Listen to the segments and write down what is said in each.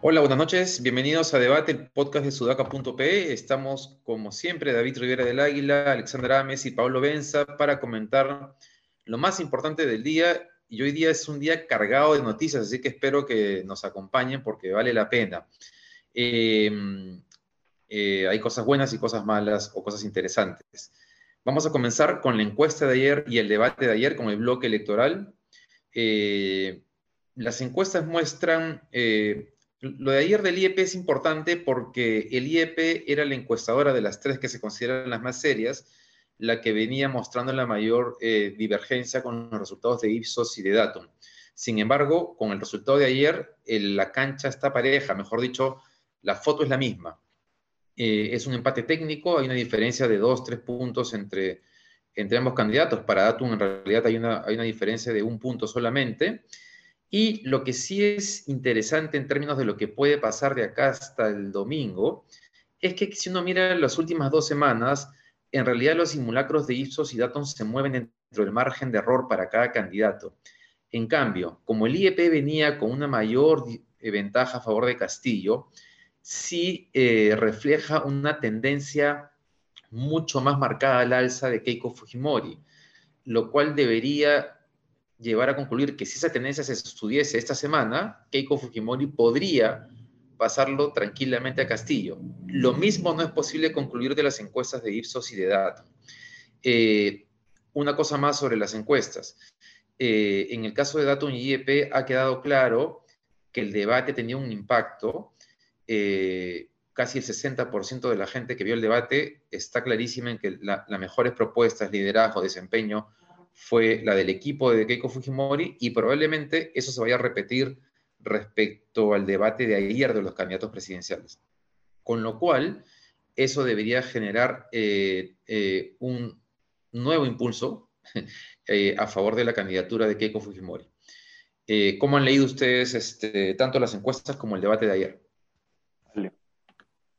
Hola, buenas noches. Bienvenidos a Debate, el podcast de sudaca.pe. Estamos, como siempre, David Rivera del Águila, Alexandra Ames y Pablo Benza para comentar lo más importante del día. Y hoy día es un día cargado de noticias, así que espero que nos acompañen porque vale la pena. Eh, eh, hay cosas buenas y cosas malas o cosas interesantes. Vamos a comenzar con la encuesta de ayer y el debate de ayer con el bloque electoral. Eh, las encuestas muestran lo de ayer del IEP es importante porque el IEP era la encuestadora de las tres que se consideran las más serias, la que venía mostrando la mayor eh, divergencia con los resultados de Ipsos y de Datum. Sin embargo, con el resultado de ayer, la cancha está pareja, mejor dicho, la foto es la misma. Eh, es un empate técnico, hay una diferencia de dos, tres puntos entre, entre ambos candidatos. Para Datum, en realidad, hay una, hay una diferencia de un punto solamente. Y lo que sí es interesante en términos de lo que puede pasar de acá hasta el domingo, es que si uno mira las últimas dos semanas, en realidad los simulacros de Ipsos y Datum se mueven dentro del margen de error para cada candidato. En cambio, como el IEP venía con una mayor eh, ventaja a favor de Castillo, sí eh, refleja una tendencia mucho más marcada al alza de Keiko Fujimori, lo cual debería llevar a concluir que si esa tendencia se estudiese esta semana, Keiko Fujimori podría pasarlo tranquilamente a Castillo. Lo mismo no es posible concluir de las encuestas de Ipsos y de Data. Eh, una cosa más sobre las encuestas. Eh, en el caso de Datum y IEP ha quedado claro que el debate tenía un impacto. Eh, casi el 60% de la gente que vio el debate está clarísima en que las mejores propuestas, liderazgo, desempeño fue la del equipo de Keiko Fujimori y probablemente eso se vaya a repetir respecto al debate de ayer de los candidatos presidenciales. Con lo cual, eso debería generar eh, eh, un nuevo impulso a favor de la candidatura de Keiko Fujimori. ¿Cómo han leído ustedes este, tanto las encuestas como el debate de ayer?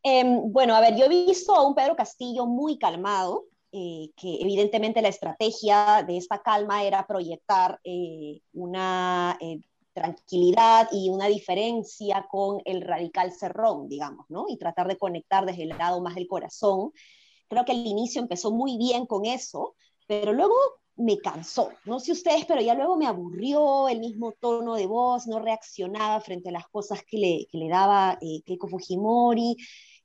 Em, bueno, a ver, yo he visto a un Pedro Castillo muy calmado, eh, que evidentemente la estrategia de esta calma era proyectar eh, una eh, tranquilidad y una diferencia con el radical cerrón, digamos, ¿no? Y tratar de conectar desde el lado más del corazón. Creo que al inicio empezó muy bien con eso, pero luego me cansó. No sé ustedes, pero ya luego me aburrió el mismo tono de voz, no reaccionaba frente a las cosas que le, que le daba Keiko Fujimori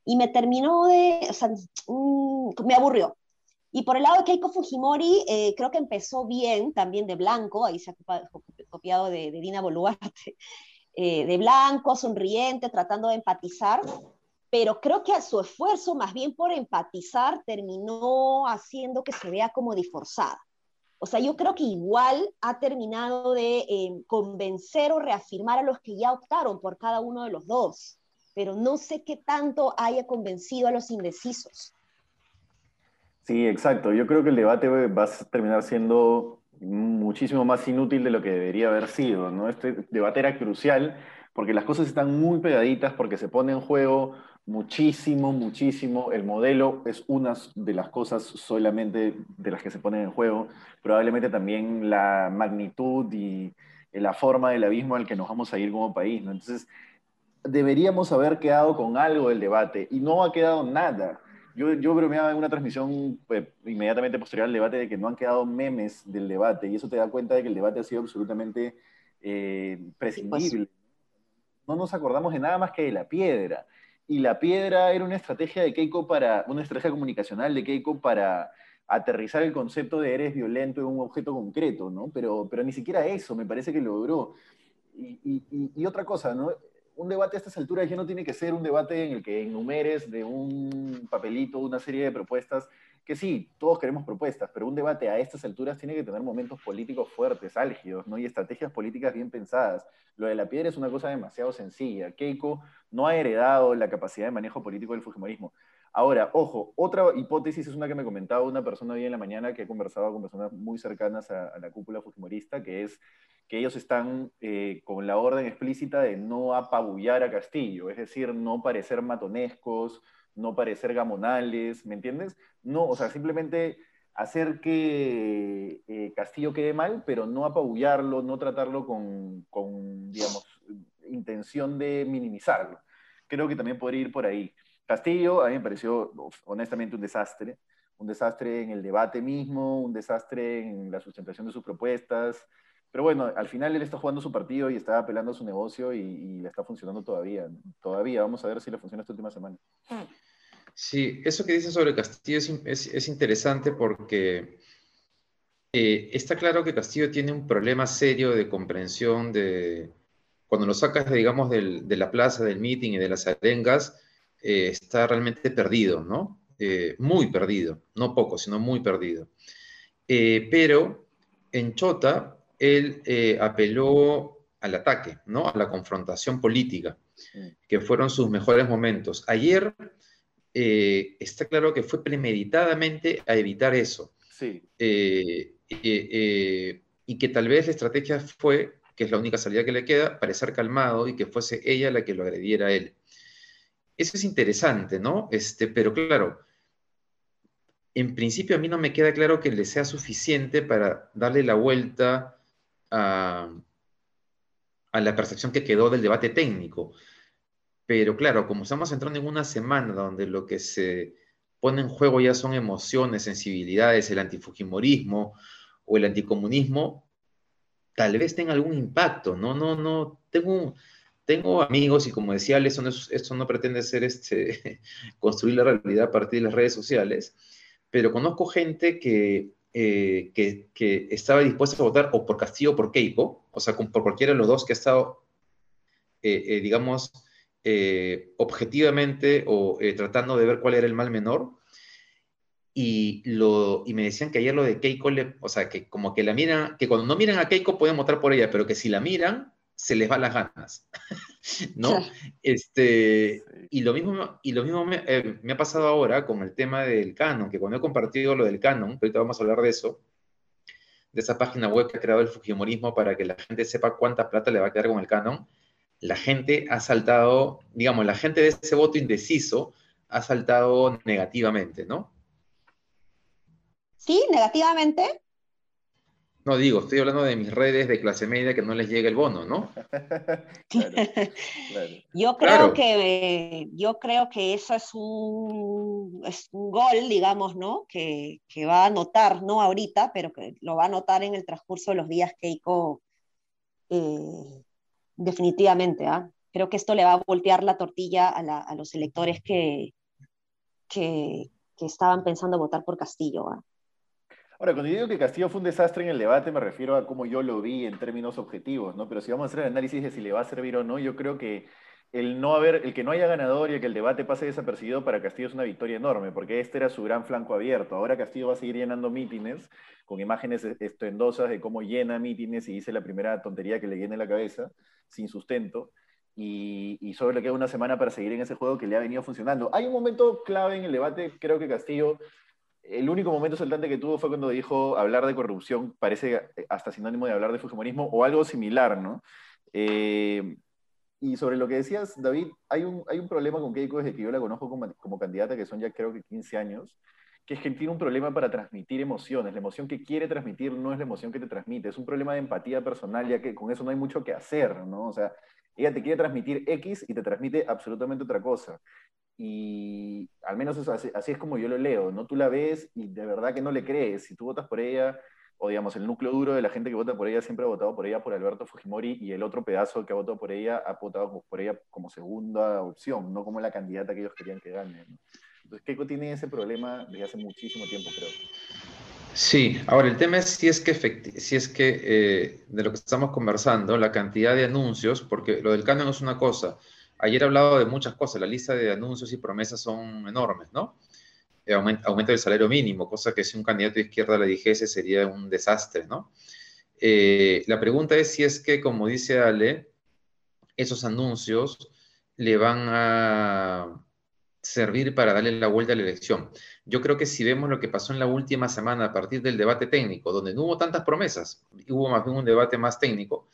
y me terminó de, o sea, mm, me aburrió. Y por el lado de Keiko Fujimori, eh, creo que empezó bien, también de blanco, ahí se ha copiado de, Dina Boluarte, eh, de blanco, sonriente, tratando de empatizar, pero creo que su esfuerzo, más bien por empatizar, terminó haciendo que se vea como disforzada. O sea, yo creo que igual ha terminado de eh, convencer o reafirmar a los que ya optaron por cada uno de los dos, pero no sé qué tanto haya convencido a los indecisos. Sí, exacto. Yo creo que el debate va a terminar siendo muchísimo más inútil de lo que debería haber sido, ¿no? Este debate era crucial porque las cosas están muy pegaditas, porque se pone en juego muchísimo, muchísimo. El modelo es una de las cosas solamente de las que se ponen en juego. Probablemente también la magnitud y la forma del abismo al que nos vamos a ir como país. Entonces, deberíamos haber quedado con algo del debate y no ha quedado nada. Yo, yo bromeaba en una transmisión pues, inmediatamente posterior al debate de que no han quedado memes del debate y eso te da cuenta de que el debate ha sido absolutamente eh, prescindible. No nos acordamos de nada más que de la piedra. Y la piedra era una estrategia de Keiko para, una estrategia comunicacional de Keiko para aterrizar el concepto de eres violento en un objeto concreto, ¿no? Pero, pero ni siquiera eso me parece que logró. Y, y, y otra cosa, ¿no? Un debate a estas alturas ya no tiene que ser un debate en el que enumeres de un papelito una serie de propuestas, que sí, todos queremos propuestas, pero un debate a estas alturas tiene que tener momentos políticos fuertes, álgidos, ¿no? Y estrategias políticas bien pensadas. Lo de la piedra es una cosa demasiado sencilla. Keiko no ha heredado la capacidad de manejo político del Fujimorismo. Ahora, ojo, otra hipótesis es una que me comentaba una persona hoy en la mañana que he conversado con personas muy cercanas a, la cúpula fujimorista, que es que ellos están eh, con la orden explícita de no apabullar a Castillo, es decir, no parecer matonescos, no parecer gamonales, ¿me entiendes? No, o sea, simplemente hacer que eh, Castillo quede mal, pero no apabullarlo, no tratarlo con, con, digamos, intención de minimizarlo. Creo que también podría ir por ahí. Castillo a mí me pareció honestamente un desastre, un desastre en el debate mismo, un desastre en la sustentación de sus propuestas, pero bueno, al final él está jugando su partido y está apelando a su negocio y, le está funcionando todavía. Todavía, vamos a ver si le funciona esta última semana. Sí, eso que dice sobre Castillo es, interesante porque eh, está claro que Castillo tiene un problema serio de comprensión de, cuando lo sacas, digamos, de la plaza, del meeting y de las arengas, eh, está realmente perdido, ¿no? Eh, muy perdido, no poco, sino muy perdido. Eh, pero en Chota, él apeló al ataque, ¿no? A la confrontación política, que fueron sus mejores momentos. Ayer está claro que fue premeditadamente a evitar eso. Sí. y que tal vez la estrategia fue, que es la única salida que le queda, parecer calmado y que fuese ella la que lo agrediera a él. Eso es interesante, ¿no? Este, pero claro, en principio a mí no me queda claro que le sea suficiente para darle la vuelta a, la percepción que quedó del debate técnico. Pero claro, como estamos entrando en una semana donde lo que se pone en juego ya son emociones, sensibilidades, el antifujimorismo o el anticomunismo, tal vez tenga algún impacto. No, no, no. Tengo un, tengo amigos y como decía esto no, no pretende ser este, construir la realidad a partir de las redes sociales, pero conozco gente que, eh, que, estaba dispuesta a votar o por Castillo o por Keiko, o sea, por cualquiera de los dos que ha estado, eh, eh, digamos, objetivamente o tratando de ver cuál era el mal menor. Y, lo, y me decían que ayer lo de Keiko, le, o sea, que como que la miran, que cuando no miran a Keiko pueden votar por ella, pero que si la miran, se les va las ganas, ¿no? Este, y lo mismo, y lo mismo eh, me, ha pasado ahora con el tema del canon, que cuando he compartido lo del canon, ahorita vamos a hablar de eso, de esa página web que ha creado el Fujimorismo para que la gente sepa cuánta plata le va a quedar con el canon, la gente ha saltado, digamos, la gente de ese voto indeciso ha saltado negativamente, ¿no? Sí, negativamente. No, digo, estoy hablando de mis redes de clase media que no les llega el bono, ¿no? Yo creo que yo creo que eso es un, es un gol, digamos, ¿no? Que, va a notar, no ahorita, pero que lo va a notar en el transcurso de los días Keiko eh, definitivamente, ¿ah? Creo que esto le va a voltear la tortilla a, los electores que, que, estaban pensando votar por Castillo. ¿ah? Ahora, cuando digo que Castillo fue un desastre en el debate, me refiero a cómo yo lo vi en términos objetivos, ¿no? Pero si vamos a hacer el análisis de si le va a servir o no, yo creo que el no haber, el que no haya ganador y el que el debate pase desapercibido para Castillo es una victoria enorme, porque este era su gran flanco abierto. Ahora Castillo va a seguir llenando mítines con imágenes estuendosas de cómo llena mítines y dice la primera tontería que le llena la cabeza, sin sustento. Y, y solo le queda una semana para seguir en ese juego que le ha venido funcionando. Hay un momento clave en el debate, creo que Castillo el único momento saltante que tuvo fue cuando dijo hablar de corrupción parece hasta sinónimo de hablar de fujimorismo o algo similar, ¿no? Eh, y sobre lo que decías, David, hay un, hay un problema con Keiko desde que yo la conozco como, como, candidata, que son ya creo que 15 años, que es que tiene un problema para transmitir emociones. La emoción que quiere transmitir no es la emoción que te transmite, es un problema de empatía personal, ya que con eso no hay mucho que hacer, ¿no? O sea, ella te quiere transmitir X y te transmite absolutamente otra cosa. Y al menos eso, así, es como yo lo leo, ¿no? Tú la ves y de verdad que no le crees. Si tú votas por ella, o digamos, el núcleo duro de la gente que vota por ella siempre ha votado por ella por Alberto Fujimori y el otro pedazo que ha votado por ella ha votado por ella como segunda opción, no como la candidata que ellos querían que gane. Entonces, Keiko tiene ese problema desde hace muchísimo tiempo, creo. Sí, ahora el tema es si es que, si es que eh, de lo que estamos conversando, la cantidad de anuncios, porque lo del canon es una cosa, Ayer he hablado de muchas cosas, la lista de anuncios y promesas son enormes, ¿no? Eh, aumento, del salario mínimo, cosa que si un candidato de izquierda le dijese sería un desastre, ¿no? Eh, la pregunta es si es que, como dice Ale, esos anuncios le van a servir para darle la vuelta a la elección. Yo creo que si vemos lo que pasó en la última semana a partir del debate técnico, donde no hubo tantas promesas, hubo más bien un debate más técnico,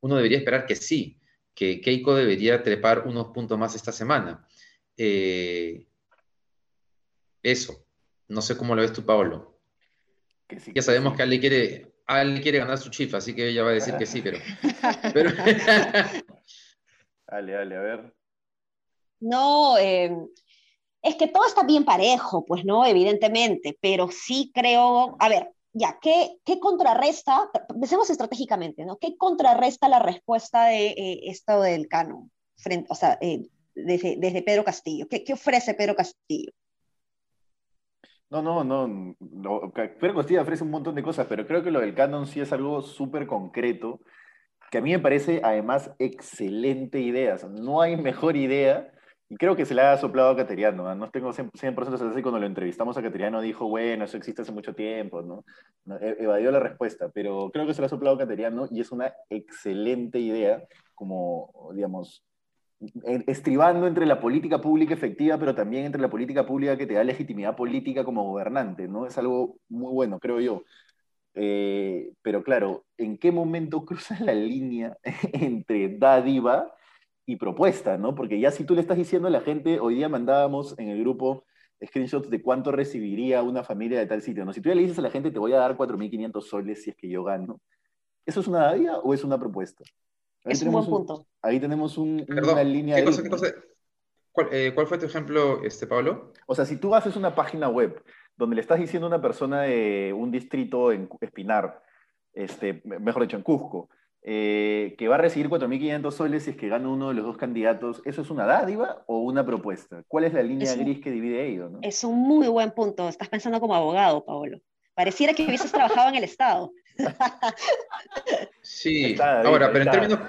uno debería esperar que sí, que Keiko debería trepar unos puntos más esta semana. Eh, eso. No sé cómo lo ves tú, Paolo. ya sabemos que Ale quiere, Ale quiere ganar su chifa, así que ella va a decir que sí, pero... dale, dale, a ver. No, eh, es que todo está bien parejo, pues no, evidentemente, pero sí creo, a ver, ya, ¿qué, qué contrarresta? Empecemos estratégicamente, ¿no? ¿Qué contrarresta la respuesta de eh, esto del canon? Frente, o sea, eh, desde, desde, Pedro Castillo. ¿Qué, ¿Qué, ofrece Pedro Castillo? No, no, no. Pedro Castillo ofrece un montón de cosas, pero creo que lo del canon sí es algo súper concreto, que a mí me parece además excelente idea. no hay mejor idea creo que se le ha soplado a Cateriano, ¿no? tengo 100%, 100 así cuando lo entrevistamos a Cateriano dijo, bueno, eso existe hace mucho tiempo, ¿no? E, evadió la respuesta, pero creo que se le ha soplado a Cateriano y es una excelente idea, como, digamos, estribando entre la política pública efectiva, pero también entre la política pública que te da legitimidad política como gobernante, ¿no? Es algo muy bueno, creo yo. Eh, pero claro, ¿en qué momento cruzas la línea entre dádiva y propuesta, ¿no? Porque ya si tú le estás diciendo a la gente, hoy día mandábamos en el grupo screenshots de cuánto recibiría una familia de tal sitio, ¿no? Si tú ya le dices a la gente, te voy a dar 4.500 soles si es que yo gano, ¿eso es una dádiva o es una propuesta? es un buen punto. ahí tenemos una línea de... Eh, ¿Cuál, fue tu ejemplo, este, Pablo? O sea, si tú haces una página web donde le estás diciendo a una persona de un distrito en Espinar, este, mejor dicho, en Cusco, eh, que va a recibir 4.500 soles si es que gana uno de los dos candidatos, ¿eso es una dádiva o una propuesta? ¿Cuál es la línea gris que divide ellos? Es un muy buen punto. Estás pensando como abogado, Paolo. Pareciera que hubieses trabajado en el Estado. Sí, ahora, pero en, términos,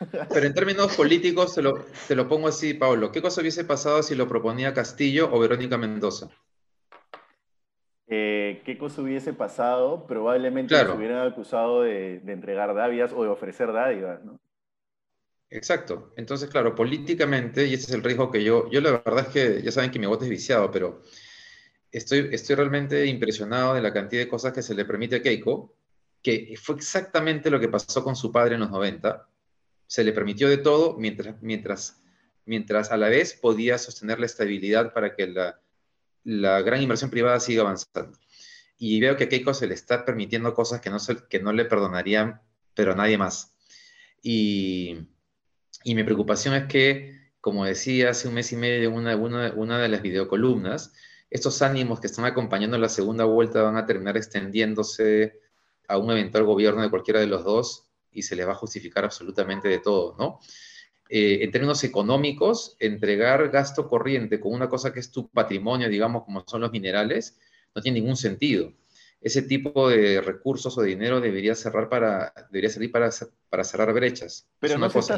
pero en, términos, políticos te lo, te lo pongo así, Pablo. ¿Qué cosa hubiese pasado si lo proponía Castillo o Verónica Mendoza? Eh, qué cosa hubiese pasado, probablemente se hubieran acusado de, entregar dádivas o de ofrecer dádivas, ¿no? Exacto. Entonces, claro, políticamente, y ese es el riesgo que yo, yo la verdad es que ya saben que mi voto es viciado, pero estoy, estoy realmente impresionado de la cantidad de cosas que se le permite a Keiko, que fue exactamente lo que pasó con su padre en los 90. Se le permitió de todo mientras, mientras, mientras a la vez podía sostener la estabilidad para que la, la gran inversión privada sigue avanzando. Y veo que a Keiko se le está permitiendo cosas que no, que no le perdonarían, pero a nadie más. Y, mi preocupación es que, como decía hace un mes y medio en una, una, una de las videocolumnas, estos ánimos que están acompañando la segunda vuelta van a terminar extendiéndose a un eventual gobierno de cualquiera de los dos y se les va a justificar absolutamente de todo, ¿no? Eh, en términos económicos, entregar gasto corriente con una cosa que es tu patrimonio, digamos, como son los minerales, no tiene ningún sentido. Ese tipo de recursos o de dinero debería cerrar para, debería servir para, para cerrar brechas. Pero, no, estás,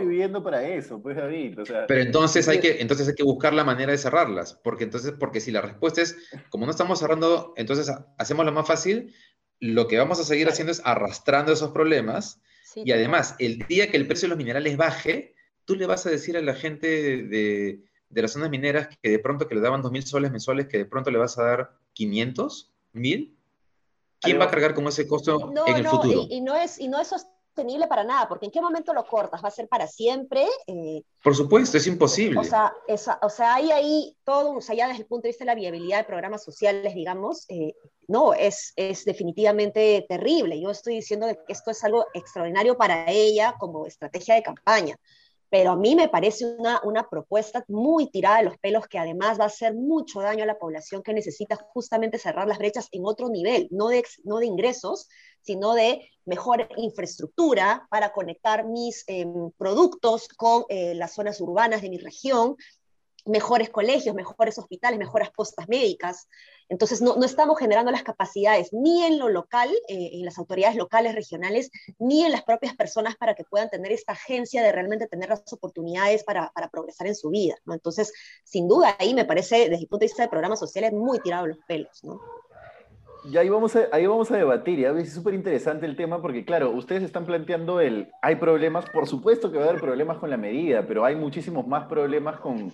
viviendo para eso, pues David. pero entonces hay, que, entonces hay que buscar la manera de cerrarlas, porque entonces, porque si la respuesta es, como no estamos cerrando, entonces hacemos lo más fácil, lo que vamos a seguir haciendo es arrastrando esos problemas y además, el día que el precio de los minerales baje, tú le vas a decir a la gente de, las zonas mineras que de pronto que le daban 2.000 soles mensuales, que de pronto le vas a dar 500, 1.000. ¿Quién va a cargar con ese costo en el futuro? Y, no es, y no es sostenible para nada, porque ¿en qué momento lo cortas? ¿Va a ser para siempre? Eh, Por supuesto, es imposible. O sea, o sea, hay ahí todo, o sea, ya desde el punto de vista de la viabilidad de programas sociales, digamos, eh, no, es, es definitivamente terrible. Yo estoy diciendo que esto es algo extraordinario para ella como estrategia de campaña, pero a mí me parece una, una propuesta muy tirada de los pelos que además va a hacer mucho daño a la población que necesita justamente cerrar las brechas en otro nivel, no de, no de ingresos, sino de mejor infraestructura para conectar mis em, productos con eh, las zonas urbanas de mi región, mejores colegios, mejores hospitales, mejores postas médicas. Entonces, no, no estamos generando las capacidades ni en lo local, eh, en las autoridades locales, regionales, ni en las propias personas para que puedan tener esta agencia de realmente tener las oportunidades para, para progresar en su vida. Entonces, sin duda, ahí me parece, desde el punto de vista de programas sociales, muy tirado los pelos. ¿no? Ya ahí vamos a, ahí vamos a debatir, y es súper interesante el tema porque, claro, ustedes están planteando el, hay problemas, por supuesto que va a haber problemas con la medida, pero hay muchísimos más problemas con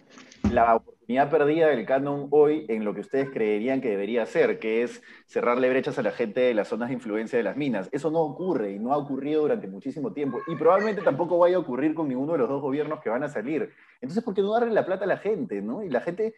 la oportunidad perdida del canon hoy en lo que ustedes creerían que debería ser, que es cerrarle brechas a la gente de las zonas de influencia de las minas. Eso no ocurre y no ha ocurrido durante muchísimo tiempo, y probablemente tampoco vaya a ocurrir con ninguno de los dos gobiernos que van a salir. Entonces, ¿por qué no darle la plata a la gente, no? Y la gente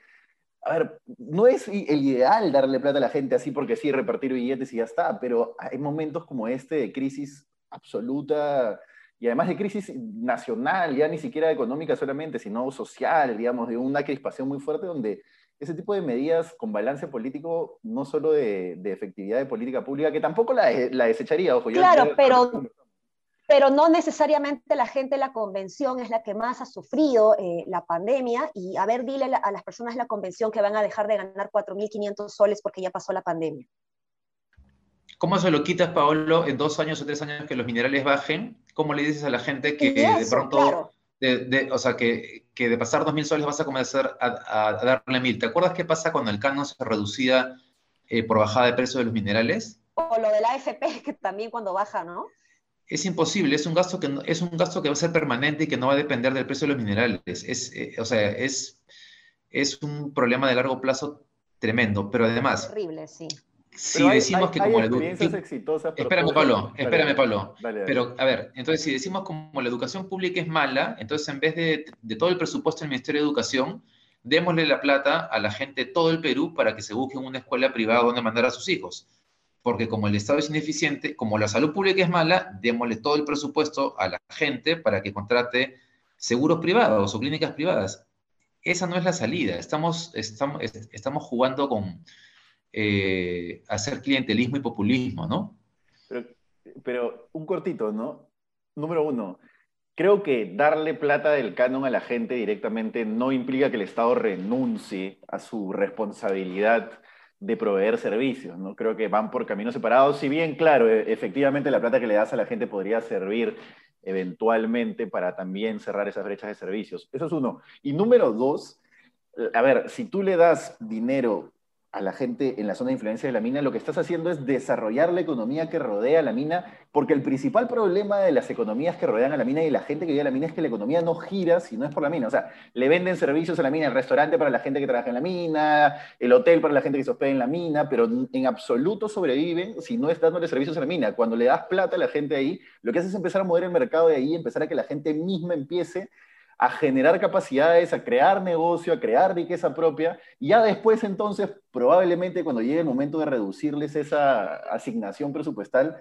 a ver, no es el ideal darle plata a la gente así porque sí, repartir billetes y ya está, pero hay momentos como este de crisis absoluta y además de crisis nacional, ya ni siquiera económica solamente, sino social, digamos, de una crispación muy fuerte donde ese tipo de medidas con balance político, no solo de, efectividad de política pública, que tampoco la, la desecharía, ojo. Claro, pero pero no necesariamente la gente de la convención es la que más ha sufrido eh, la pandemia. Y a ver, dile a las personas de la convención que van a dejar de ganar 4.500 soles porque ya pasó la pandemia. ¿Cómo se lo quitas, Paolo, en dos años o tres años que los minerales bajen? ¿Cómo le dices a la gente que de pronto, o sea, que, que, de pasar 2.000 soles vas a comenzar a, a, darle 1.000? ¿Te acuerdas qué pasa cuando el canon se reducía eh, por bajada de precio de los minerales? O lo de la AFP, que también cuando baja, ¿no? Es imposible, es un, gasto que, es un gasto que va a ser permanente y que no va a depender del precio de los minerales. Es, eh, o sea, es, es un problema de largo plazo tremendo, pero además... Horrible, sí. Si decimos que como la educación... Espérame, Pablo, espérame, Pablo. Pero, a ver, entonces si decimos como la educación pública es mala, entonces en vez de, de todo el presupuesto del Ministerio de Educación, démosle la plata a la gente de todo el Perú para que se busquen una escuela privada donde mandar a sus hijos porque como el Estado es ineficiente, como la salud pública es mala, démosle todo el presupuesto a la gente para que contrate seguros privados o clínicas privadas. Esa no es la salida. Estamos, estamos, estamos jugando con eh, hacer clientelismo y populismo, ¿no? Pero, pero un cortito, ¿no? Número uno, creo que darle plata del canon a la gente directamente no implica que el Estado renuncie a su responsabilidad de proveer servicios, ¿no? Creo que van por caminos separados, si bien, claro, e, efectivamente la plata que le das a la gente podría servir eventualmente para también cerrar esas brechas de servicios. Eso es uno. Y número dos, a ver, si tú le das dinero a la gente en la zona de influencia de la mina, lo que estás haciendo es desarrollar la economía que rodea la mina, porque el principal problema de las economías que rodean a la mina y la gente que vive a la mina es que la economía no gira si no es por la mina. O sea, le venden servicios a la mina, el restaurante para la gente que trabaja en la mina, el hotel para la gente que se hospeda en la mina, pero en absoluto sobreviven si no es dándole servicios a la mina. Cuando le das plata a la gente ahí, lo que hace es empezar a mover el mercado de ahí, empezar a que la gente misma empiece a generar capacidades, a crear negocio, a crear riqueza propia, y ya después entonces, probablemente cuando llegue el momento de reducirles esa asignación presupuestal,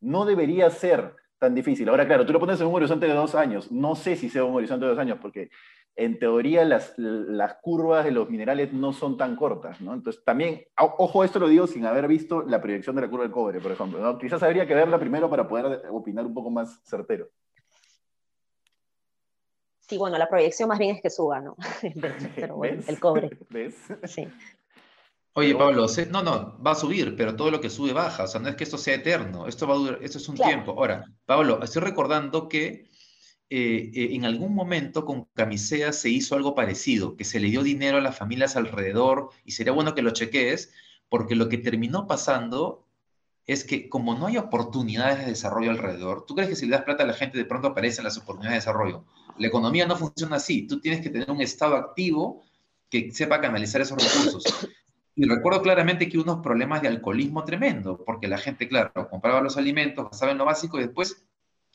no debería ser tan difícil. Ahora, claro, tú lo pones en un horizonte de dos años, no sé si sea un horizonte de dos años, porque en teoría las, las curvas de los minerales no son tan cortas, ¿no? Entonces, también, ojo, esto lo digo sin haber visto la proyección de la curva del cobre, por ejemplo, ¿no? Quizás habría que verla primero para poder opinar un poco más certero. Sí, bueno, la proyección más bien es que suba, ¿no? Pero bueno, el cobre. ¿Ves? Sí. Oye, Pablo, no, no, va a subir, pero todo lo que sube baja, o sea, no es que esto sea eterno, esto va a durar, esto es un tiempo. Ahora, Pablo, estoy recordando que eh, eh, en algún momento con Camisea se hizo algo parecido, que se le dio dinero a las familias alrededor, y sería bueno que lo chequees, porque lo que terminó pasando es que como no hay oportunidades de desarrollo alrededor, ¿tú crees que si le das plata a la gente de pronto aparecen las oportunidades de desarrollo? La economía no funciona así. Tú tienes que tener un Estado activo que sepa canalizar esos recursos. Y recuerdo claramente que unos problemas de alcoholismo tremendo, porque la gente, claro, compraba los alimentos, gastaba en lo básico y después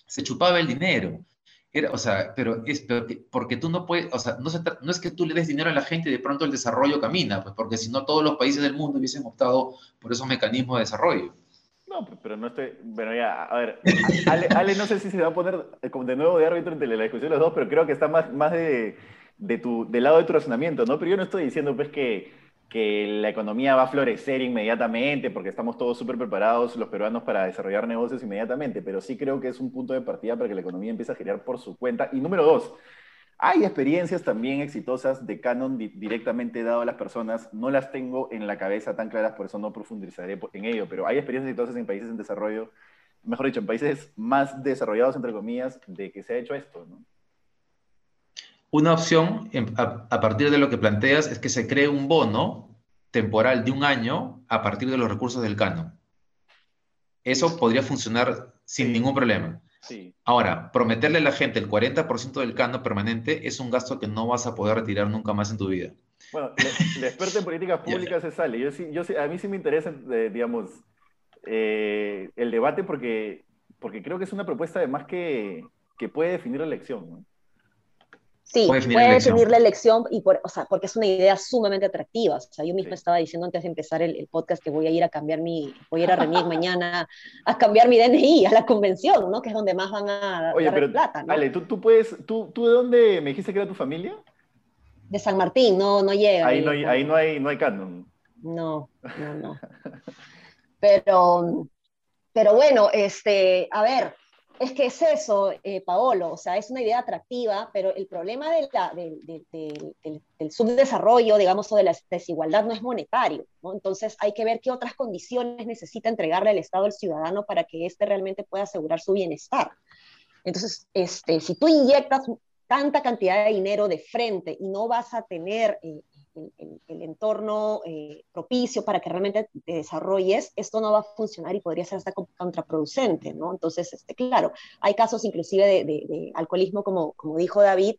se chupaba el dinero. Era, o sea, pero es porque tú no puedes, o sea, no, no, es que tú le des dinero a la gente y de pronto el desarrollo camina, pues porque si no todos los países del mundo hubiesen optado por esos mecanismos de desarrollo. No, pero no estoy. Bueno, ya, a ver. Ale, no sé si se va a poner eh, de nuevo de árbitro entre la discusión de los dos, pero creo que está más, más de, de tu, del lado de tu razonamiento, ¿no? Pero yo no estoy diciendo, pues, que, que la economía va a florecer inmediatamente porque estamos todos súper preparados los peruanos para desarrollar negocios inmediatamente, pero sí creo que es un punto de partida para que la economía empiece a girar por su cuenta. Y número dos, hay experiencias también exitosas de Canon directamente dado a las personas. No las tengo en la cabeza tan claras, por eso no profundizaré en ello, pero hay experiencias exitosas en países en desarrollo, mejor dicho, en países más desarrollados, entre comillas, de que se ha hecho esto. Una opción, a, partir de lo que planteas, es que se cree un bono temporal de un año a partir de los recursos del canon. Eso podría funcionar sin ningún problema. Ahora, prometerle a la gente el 40% del canon permanente es un gasto que no vas a poder retirar nunca más en tu vida. Bueno, el, experto en políticas públicas se sale. Yo, yo, a mí sí me interesa, eh, digamos, eh, el debate porque, porque creo que es una propuesta además que, que puede definir la elección. ¿no? Sí, puede definir, la, elección y por, o sea, porque es una idea sumamente atractiva. O sea, yo misma estaba diciendo antes de empezar el, podcast que voy a ir a cambiar mi, voy a ir a RENIEC mañana a cambiar mi DNI a la convención, ¿no? Que es donde más van a Oye, dar pero, plata, ¿no? Ale, ¿tú, tú puedes, tú, tú de dónde me dijiste que era tu familia? De San Martín, no, no llega. Ahí, no, hay, ahí no hay, no hay canon. No, no, no. Pero, pero bueno, este, a ver, es que es eso, eh, Paolo, o sea, es una idea atractiva, pero el problema del, subdesarrollo, digamos, o de la desigualdad no es monetario, ¿no? Entonces hay que ver qué otras condiciones necesita entregarle el Estado al ciudadano para que éste realmente pueda asegurar su bienestar. Entonces, este, si tú inyectas tanta cantidad de dinero de frente y no vas a tener eh, el, entorno eh, propicio para que realmente te desarrolles, esto no va a funcionar y podría ser hasta contraproducente, ¿no? Entonces, este, claro, hay casos inclusive de, alcoholismo, como, como dijo David,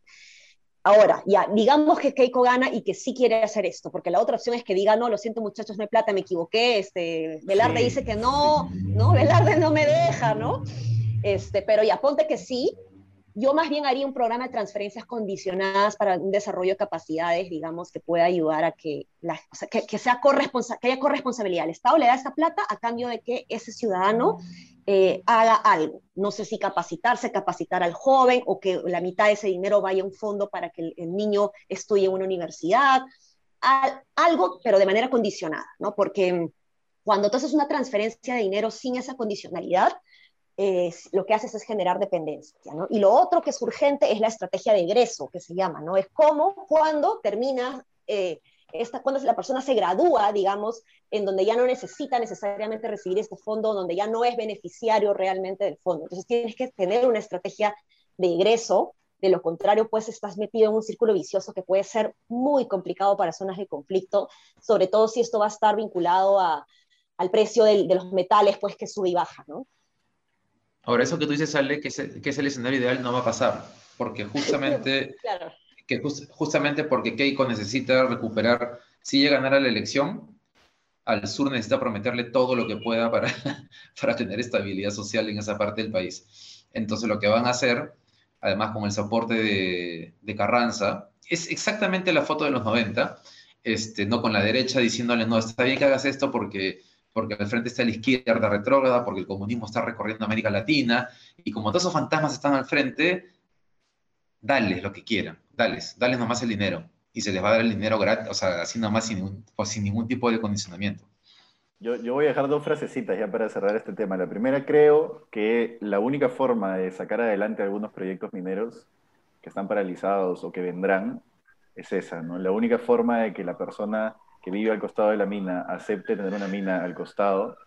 Ahora, ya, digamos que Keiko gana y que sí quiere hacer esto, porque la otra opción es que diga, no, lo siento muchachos, no hay plata, me equivoqué, este, Velarde dice que no, no, Velarde no me deja, ¿no? Este, pero ya, ponte que sí, yo más bien haría un programa de transferencias condicionadas para un desarrollo de capacidades, digamos, que pueda ayudar a que, la, que, sea que haya corresponsabilidad. El Estado le da esa plata a cambio de que ese ciudadano eh, haga algo. No sé si capacitarse, capacitar al joven o que la mitad de ese dinero vaya a un fondo para que el, niño estudie en una universidad. algo, pero de manera condicionada, ¿no? Porque cuando tú haces una transferencia de dinero sin esa condicionalidad, lo que haces es generar dependencia. Y lo otro que es urgente es la estrategia de egreso, que se llama, ¿no? Es cómo, cuando termina, eh, esta, cuando la persona se gradúa, digamos, en donde ya no necesita necesariamente recibir este fondo, donde ya no es beneficiario realmente del fondo. Entonces tienes que tener una estrategia de egreso, de lo contrario, pues estás metido en un círculo vicioso que puede ser muy complicado para zonas de conflicto, sobre todo si esto va a estar vinculado al precio de los metales, pues que sube y baja, ¿no? Ahora, eso que tú dices, Ale, que es, que es el escenario ideal, no va a pasar, porque justamente, que justamente porque Keiko necesita recuperar, si llega a ganar la elección, al sur necesita prometerle todo lo que pueda para, para tener estabilidad social en esa parte del país. Entonces, lo que van a hacer, además con el soporte de, de Carranza, es exactamente la foto de los 90, este, no con la derecha diciéndole, no, está bien que hagas esto porque porque al frente está la izquierda retrógrada, porque el comunismo está recorriendo América Latina, y como todos esos fantasmas están al frente, dales lo que quieran, dales, dales nomás el dinero, y se les va a dar el dinero gratis, o sea, así nomás sin ningún, pues, sin ningún tipo de condicionamiento. Yo, yo, voy a dejar dos frasecitas ya para cerrar este tema. La primera, creo que la única forma de sacar adelante algunos proyectos mineros que están paralizados o que vendrán es esa, ¿no? La única forma de que la persona que vive al costado de la mina acepte tener una mina al costado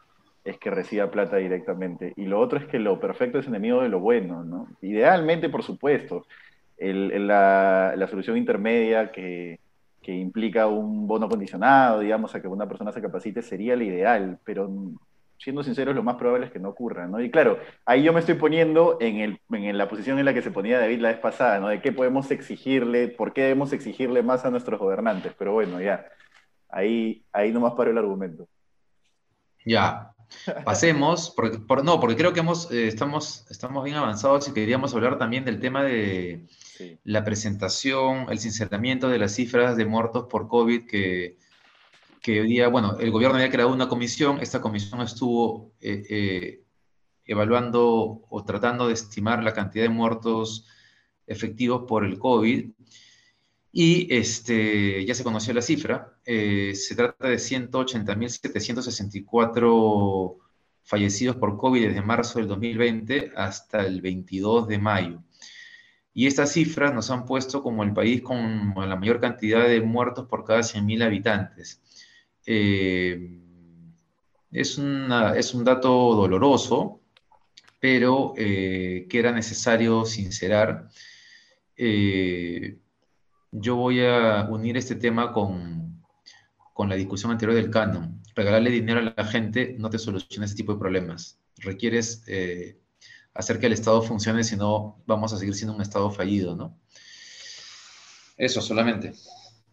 es que reciba plata directamente. Y lo otro es que lo perfecto es enemigo de lo bueno, ¿no? Idealmente, por supuesto, la, la, solución intermedia que, que, implica un bono condicionado, digamos, a que una persona se capacite, sería el ideal, pero siendo sinceros, lo más probable es que no ocurra, ¿no? Y claro, ahí yo me estoy poniendo en, el, en la posición en la que se ponía David la vez pasada, ¿no? De qué podemos exigirle, por qué debemos exigirle más a nuestros gobernantes, pero bueno, ya Ahí, ahí nomás paró el argumento. Ya, pasemos, porque, por, no, porque creo que hemos, eh, estamos, estamos bien avanzados y queríamos hablar también del tema de la presentación, el sinceramiento de las cifras de muertos por COVID que, que hoy día, bueno, el gobierno había creado una comisión, esta comisión estuvo eh, eh, evaluando o tratando de estimar la cantidad de muertos efectivos por el COVID y este, ya se conoció la cifra, eh, se trata de 180.764 fallecidos por COVID desde marzo del 2020 hasta el 22 de mayo. Y estas cifras nos han puesto como el país con la mayor cantidad de muertos por cada 100.000 habitantes. Eh, es, es, un dato doloroso, pero eh, que era necesario sincerar yo voy a unir este tema con, con la discusión anterior del canon. Regalarle dinero a la gente no te soluciona ese tipo de problemas. Requieres eh, hacer que el Estado funcione, si no vamos a seguir siendo un Estado fallido, ¿no? Eso solamente.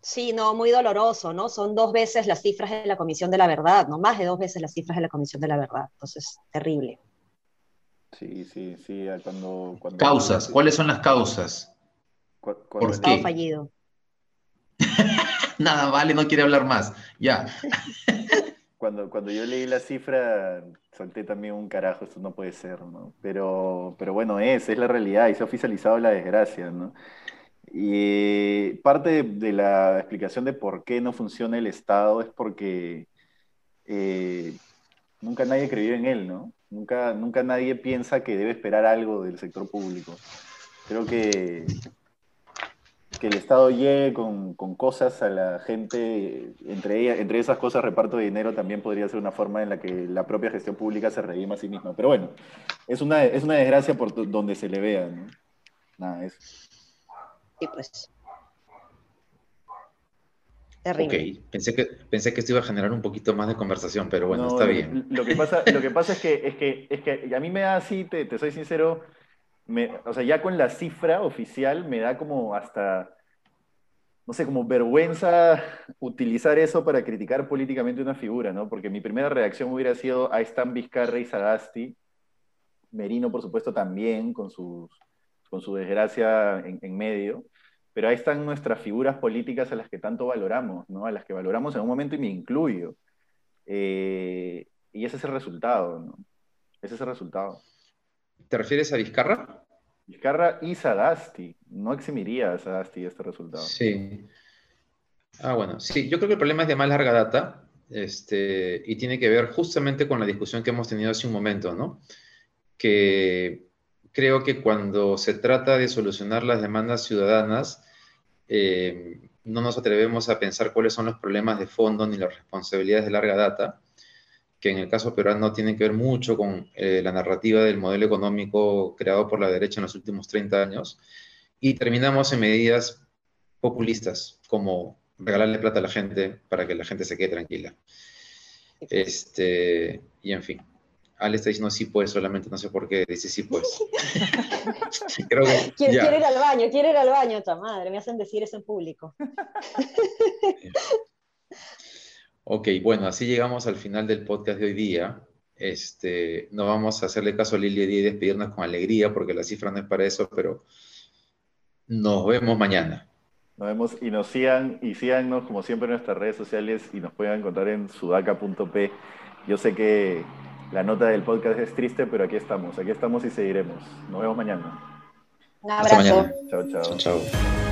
Sí, no, muy doloroso, ¿no? Son dos veces las cifras de la Comisión de la Verdad, ¿no? Más de dos veces las cifras de la Comisión de la Verdad. Entonces, terrible. Sí, sí, sí. Cuando, causas, ¿cuáles son las causas? ¿Por qué? fallido. Nada, vale, no quiere hablar más. Ya. cuando, cuando yo leí la cifra, solté también un carajo, esto no puede ser, ¿no? Pero, pero bueno, es, es la realidad y se ha oficializado la desgracia, ¿no? Y parte de, la explicación de por qué no funciona el Estado es porque eh, nunca nadie creyó en él, ¿no? Nunca, nunca nadie piensa que debe esperar algo del sector público. Creo que, que el Estado llegue con, cosas a la gente, entre, entre esas cosas reparto de dinero también podría ser una forma en la que la propia gestión pública se redima a sí misma. Pero bueno, es una, es una desgracia por donde se le vea, ¿no? Nada, eso. Y pues. Terrible. Ok, pensé que, pensé que esto iba a generar un poquito más de conversación, pero bueno, está bien. Lo que pasa, lo que pasa es, que, es, que, es que a mí me da así, te, te soy sincero, o sea, ya con la cifra oficial me da como hasta, no sé, como vergüenza utilizar eso para criticar políticamente una figura, ¿no? Porque mi primera reacción hubiera sido, ahí están Vizcarra y Sagasti, Merino, por supuesto, también, con sus con su desgracia en, medio, pero ahí están nuestras figuras políticas a las que tanto valoramos, ¿no? a las que valoramos en un momento y me incluyo. Eh, y ese es el resultado, ¿no? Ese es el resultado. ¿Te refieres a Vizcarra? Vizcarra y Sagasti. No eximiría a Sagasti este resultado. Sí. Ah, bueno, sí, yo creo que el problema es de más larga data este, y tiene que ver justamente con la discusión que hemos tenido hace un momento, ¿no? Que creo que cuando se trata de solucionar las demandas ciudadanas, eh, no nos atrevemos a pensar cuáles son los problemas de fondo ni las responsabilidades de larga data, que en el caso peruano tienen que ver mucho con eh, la narrativa del modelo económico creado por la derecha en los últimos 30 años, y terminamos en medidas populistas, como regalarle plata a la gente para que la gente se quede tranquila. Este, y en fin. Ale está diciendo sí pues, solamente no sé por qué dice sí pues. Creo que, quiero, ir al baño, quiero ir al baño, otra madre, me hacen decir eso en público. ok, bueno, así llegamos al final del podcast de hoy día. Este, no vamos a hacerle caso a Lilia y despedirnos con alegría porque la cifra no es para eso, pero nos vemos mañana. Nos vemos y nos sigan y síganos como siempre en nuestras redes sociales y nos pueden encontrar en sudaca.p. Yo sé que la nota del podcast es triste, pero aquí estamos, aquí estamos y seguiremos. Nos vemos mañana. Un abrazo. Chao, chao. Chao.